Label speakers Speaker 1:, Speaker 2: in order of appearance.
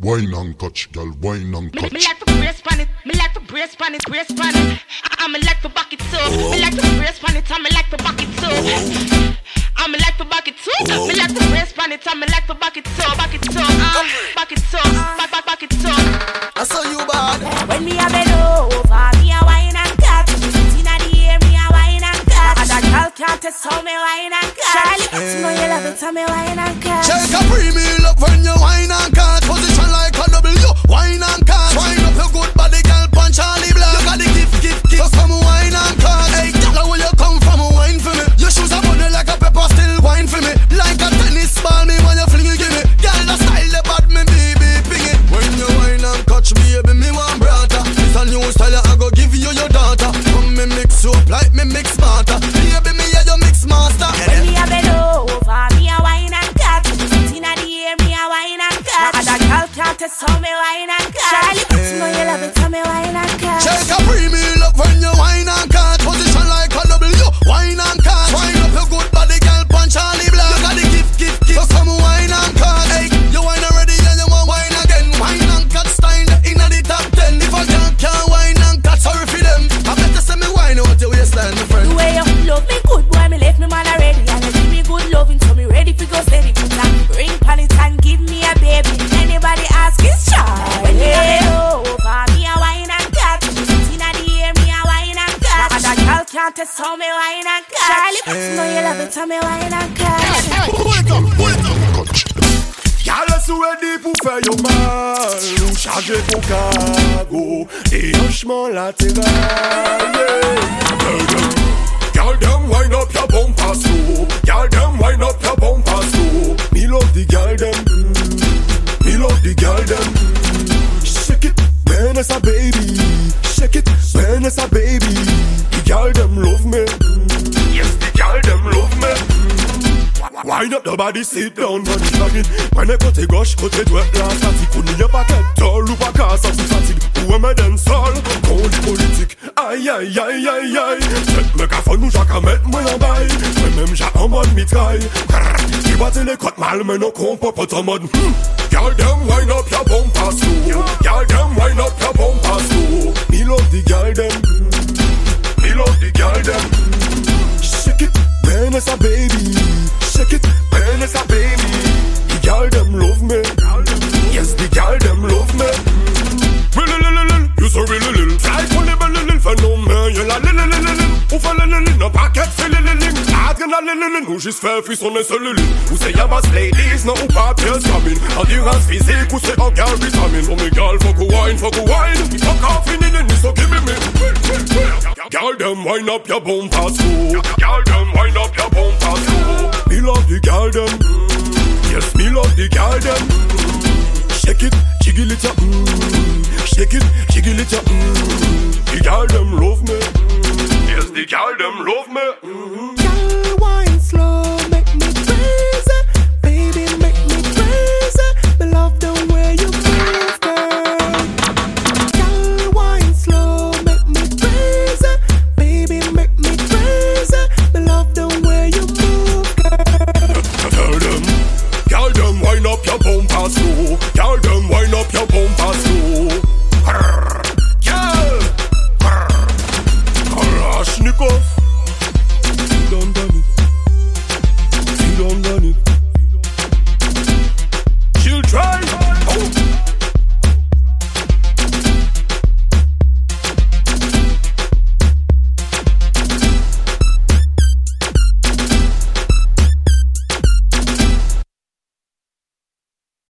Speaker 1: Wine and catch, girl, wine and
Speaker 2: Me,
Speaker 1: catch.
Speaker 2: me like to brace pan it, me like to brace pan it, brace pan it. I, I me like to back it too. Me like to brace pan it, I me like to back it too. I me like to back it too. Me like to brace pan it, I me like to back it too, back it too, uh, back it too, back back back it too.
Speaker 3: I saw you bad.
Speaker 4: When me a bend over, me a wine and cut. Inna the air, me a wine and cut. And a girl can't test how me wine and cut. Charlie, you know you love it, how me wine and cut.
Speaker 3: Shake a premium up when you wine and cut. Position like a W. Wine and cut. Girl
Speaker 4: can't test how me wine and cut. Charlie, you know you love it, how me wine and cut.
Speaker 3: Wine and
Speaker 1: catch.
Speaker 5: Y'a sou ready pour faire yo mal Ou charger pour cargo Déhanchement latéral yeah. Girl them wind up your bumper slow Girl them wind up your bumper slow Me love the girl them mm. Me love the girl them mm. Shake it, when it's a baby Shake it, when it's a baby up the body, sit down, man, shagging Prenez côté gauche, côté droit, la statique On n'y a pas qu'être tol ou pas qu'à ça, c'est fatigue Ou un medin sol, contre politique Aïe, aïe, aïe, aïe, aïe Cette me cafon nous jacques à mettre moi en bail Mais même j'ai en mode mitraille Qui battait les côtes mal, mais non compas pas en mode hmm. Girl them wind up your bumper slow Girl them wind up your bumper slow Me love the girl them. Me love the girl them. Shake it, when it's a baby. Li. Adrenaline, li, li, nous juste fait frisson et cellule. Ou c'est yabas ladies, non, ou pas pièce cabine. Endurance physique, ou c'est en gare vitamine. Oh, me girl, fuck a wine, fuck a wine. Fuck off in the knee, so give me. Girl, them wind up your bumper slow. Girl, them wind up your bumper slow. Me love the girl them. Yes, me love the girl them. Shake it, jiggle it up. Mm. Shake it, jiggle it up. Mm. The girl them love me. Yes, the girl them love